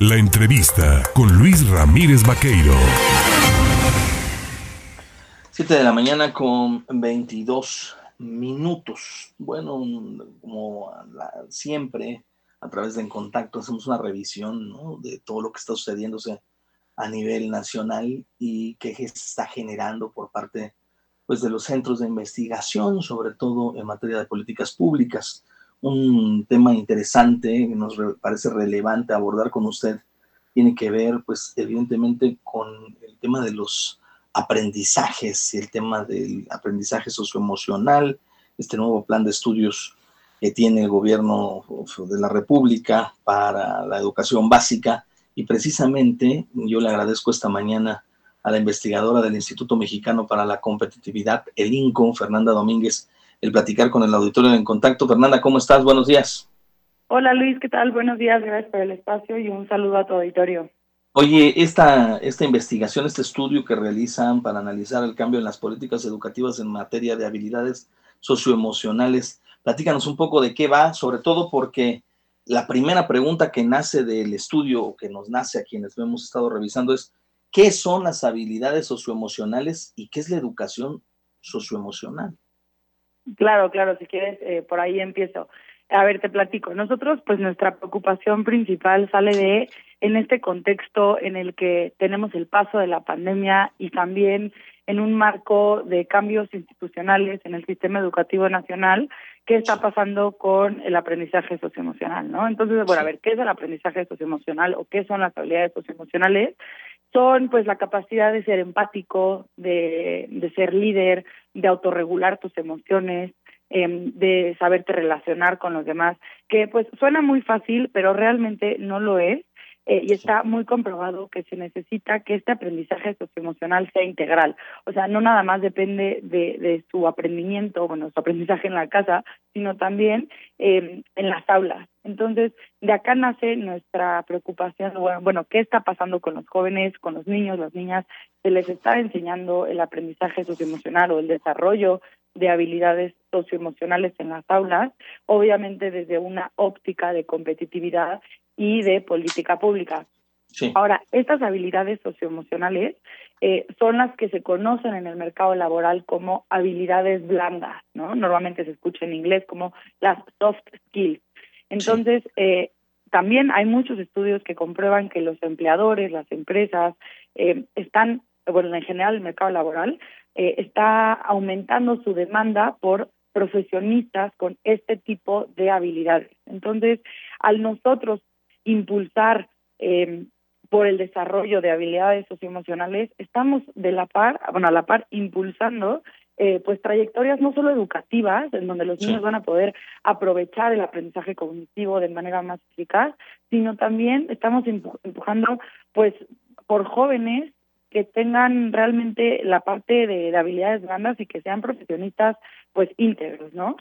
La entrevista con Luis Ramírez Vaqueiro. 7 de la mañana con 22 minutos. Bueno, como siempre, a través de En Contacto hacemos una revisión de todo lo que está sucediéndose a nivel nacional y qué se está generando por parte pues, de los centros de investigación, sobre todo en materia de políticas públicas un tema interesante que nos parece relevante abordar con usted tiene que ver, pues, evidentemente con el tema de los aprendizajes y el tema del aprendizaje socioemocional, este nuevo plan de estudios que tiene el gobierno de la República para la educación básica. Y precisamente yo le agradezco esta mañana a la investigadora del Instituto Mexicano para la Competitividad, el INCO, Fernanda Domínguez, el platicar con el auditorio en contacto. Fernanda, ¿cómo estás? Buenos días. Hola Luis, ¿qué tal? Buenos días, gracias por el espacio y un saludo a tu auditorio. Oye, esta, esta investigación, este estudio que realizan para analizar el cambio en las políticas educativas en materia de habilidades socioemocionales, platícanos un poco de qué va, sobre todo porque la primera pregunta que nace del estudio o que nos nace a quienes lo hemos estado revisando es, ¿qué son las habilidades socioemocionales y qué es la educación socioemocional? Claro, claro, si quieres, eh, por ahí empiezo. A ver, te platico. Nosotros, pues nuestra preocupación principal sale de, en este contexto en el que tenemos el paso de la pandemia y también en un marco de cambios institucionales en el sistema educativo nacional, qué está pasando con el aprendizaje socioemocional, ¿no? Entonces, bueno, a ver, ¿qué es el aprendizaje socioemocional o qué son las habilidades socioemocionales? Son, pues, la capacidad de ser empático, de, de ser líder, de autorregular tus emociones, eh, de saberte relacionar con los demás, que pues suena muy fácil, pero realmente no lo es. Eh, y está muy comprobado que se necesita que este aprendizaje socioemocional sea integral. O sea, no nada más depende de, de su aprendimiento, bueno, su aprendizaje en la casa, sino también eh, en las aulas. Entonces, de acá nace nuestra preocupación, bueno, ¿qué está pasando con los jóvenes, con los niños, las niñas? Se les está enseñando el aprendizaje socioemocional o el desarrollo de habilidades socioemocionales en las aulas, obviamente desde una óptica de competitividad y de política pública. Ahora, estas habilidades socioemocionales eh, son las que se conocen en el mercado laboral como habilidades blandas, ¿no? Normalmente se escucha en inglés como las soft skills. Entonces, eh, también hay muchos estudios que comprueban que los empleadores, las empresas, eh, están, bueno, en general el mercado laboral, eh, está aumentando su demanda por profesionistas con este tipo de habilidades. Entonces, al nosotros impulsar eh, por el desarrollo de habilidades socioemocionales, estamos de la par, bueno, a la par impulsando eh, pues trayectorias no solo educativas, en donde los niños van a poder aprovechar el aprendizaje cognitivo de manera más eficaz, sino también estamos empujando pues por jóvenes que tengan realmente la parte de, habilidades blandas y que sean profesionistas pues íntegros, ¿no?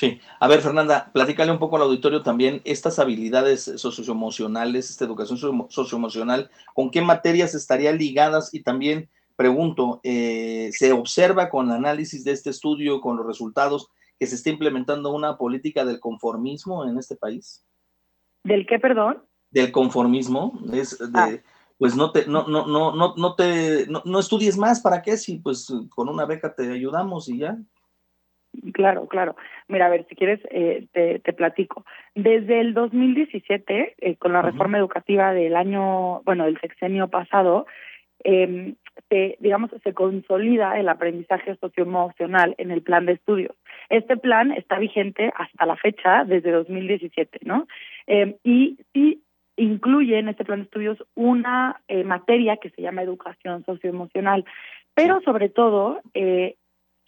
Sí. A ver, Fernanda, platícale un poco al auditorio también estas habilidades socioemocionales, esta educación socioemocional, ¿con qué materias estarían ligadas? Y también pregunto, eh, ¿se observa con el análisis de este estudio, con los resultados, que se está implementando una política del conformismo en este país? ¿Del qué, perdón? Del conformismo, es de, ah. pues no te, no, no, no, no, no te, no, no estudies más, ¿para qué? Si pues con una beca te ayudamos y ya. Claro, claro. Mira, a ver, si quieres, eh, te, te, platico. Desde el 2017, eh, con la reforma educativa del año, bueno, del sexenio pasado, eh, se, digamos, se consolida el aprendizaje socioemocional en el plan de estudios. Este plan está vigente hasta la fecha, desde 2017, ¿no? Eh, y sí incluye en este plan de estudios una eh, materia que se llama educación socioemocional, pero sobre todo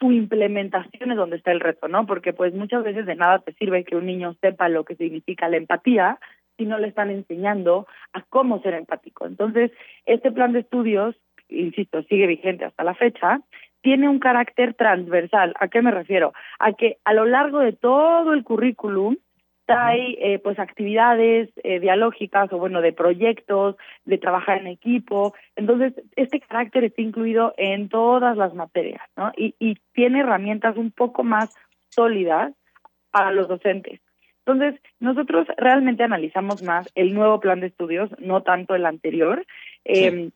su implementación es donde está el reto, ¿no? Porque pues muchas veces de nada te sirve que un niño sepa lo que significa la empatía si no le están enseñando a cómo ser empático. Entonces, este plan de estudios insisto, sigue vigente hasta la fecha, tiene un carácter transversal. ¿A qué me refiero? A que a lo largo de todo el currículum hay eh, pues actividades eh, dialógicas o bueno de proyectos de trabajar en equipo. Entonces este carácter está incluido en todas las materias no y, y tiene herramientas un poco más sólidas para los docentes. Entonces, nosotros realmente analizamos más el nuevo plan de estudios, no tanto el anterior. Em,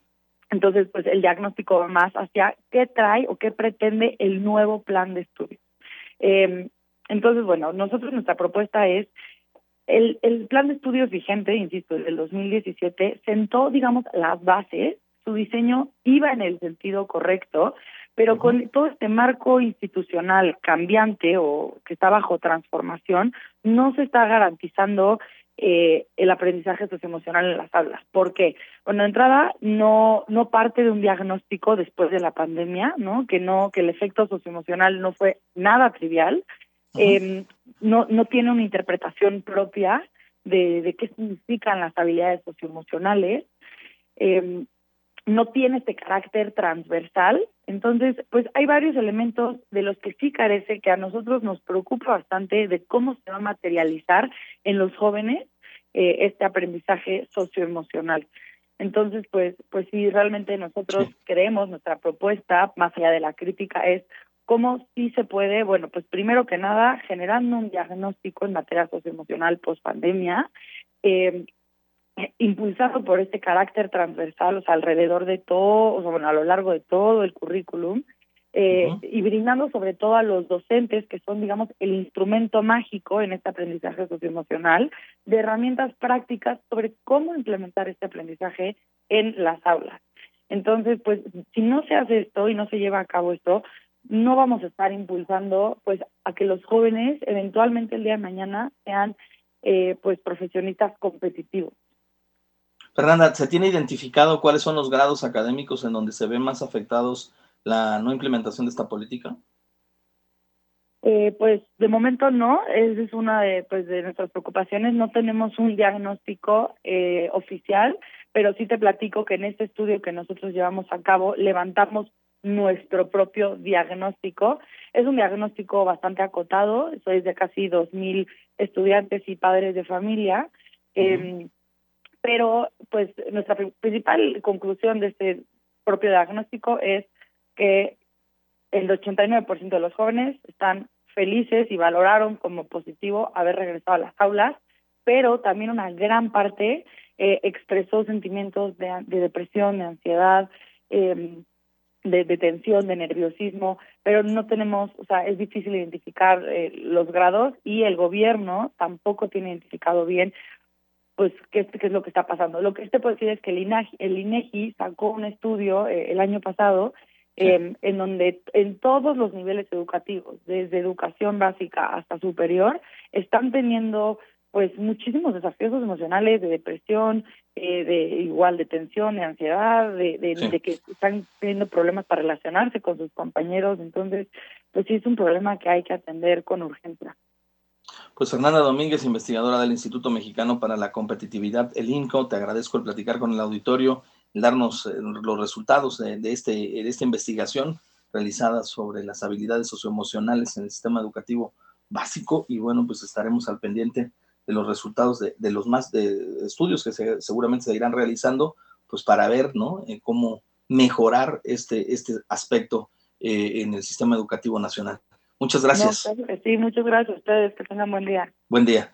entonces, pues el diagnóstico va más hacia qué trae o qué pretende el nuevo plan de estudios. Eh, entonces, bueno, nosotros nuestra propuesta es el, el plan de estudios vigente, insisto, del 2017, sentó, digamos, las bases, su diseño iba en el sentido correcto, pero con todo este marco institucional cambiante o que está bajo transformación, no se está garantizando eh, el aprendizaje socioemocional en las aulas. ¿Por qué? Bueno, de entrada no no parte de un diagnóstico después de la pandemia, ¿no? Que no que el efecto socioemocional no fue nada trivial, eh, no no tiene una interpretación propia de, de qué significan las habilidades socioemocionales. Eh, no tiene este carácter transversal. Entonces, pues hay varios elementos de los que sí carece, que a nosotros nos preocupa bastante de cómo se va a materializar en los jóvenes eh, este aprendizaje socioemocional. Entonces, pues, pues sí, realmente nosotros creemos, nuestra propuesta, más allá de la crítica, es cómo sí se puede, bueno, pues primero que nada, generando un diagnóstico en materia socioemocional post pandemia, eh, impulsado por este carácter transversal, o sea, alrededor de todo, o sea, bueno, a lo largo de todo el currículum, eh, y brindando sobre todo a los docentes, que son, digamos, el instrumento mágico en este aprendizaje socioemocional, de herramientas prácticas sobre cómo implementar este aprendizaje en las aulas. Entonces, pues, si no se hace esto y no se lleva a cabo esto, no vamos a estar impulsando, pues, a que los jóvenes eventualmente el día de mañana sean, eh, pues, profesionistas competitivos. Fernanda, ¿se tiene identificado cuáles son los grados académicos en donde se ven más afectados la no implementación de esta política? Eh, pues de momento no, esa es una de, pues, de nuestras preocupaciones. No tenemos un diagnóstico eh, oficial, pero sí te platico que en este estudio que nosotros llevamos a cabo levantamos nuestro propio diagnóstico. Es un diagnóstico bastante acotado, eso es de casi 2.000 estudiantes y padres de familia. eh, pero pues nuestra principal conclusión de este propio diagnóstico es que el 89% de los jóvenes están felices y valoraron como positivo haber regresado a las aulas, pero también una gran parte eh, expresó sentimientos de, de, depresión, de ansiedad, eh, de, de, tensión, de nerviosismo, pero no tenemos, o sea, es difícil identificar eh, los grados y el gobierno tampoco tiene identificado bien pues qué, qué es lo que está pasando. Lo que te puedo decir es que el INEGI, el INEGI sacó un estudio eh, el año pasado sí. eh, en donde en todos los niveles educativos, desde educación básica hasta superior, están teniendo pues muchísimos desafíos emocionales de depresión, eh, de igual de tensión, de ansiedad, de, de, sí. de, que están teniendo problemas para relacionarse con sus compañeros. Entonces, pues sí es un problema que hay que atender con urgencia. Pues Fernanda Domínguez, investigadora del Instituto Mexicano para la Competitividad, el INCO, te agradezco el platicar con el auditorio, el darnos los resultados de, de, este, de esta investigación realizada sobre las habilidades socioemocionales en el sistema educativo básico y bueno, pues estaremos al pendiente de los resultados de, de los más de estudios que se, seguramente se irán realizando, pues para ver, ¿no? Eh, cómo mejorar este, este aspecto eh, en el sistema educativo nacional. Muchas gracias. No, sí, muchas gracias a ustedes. Que tengan buen día. Buen día.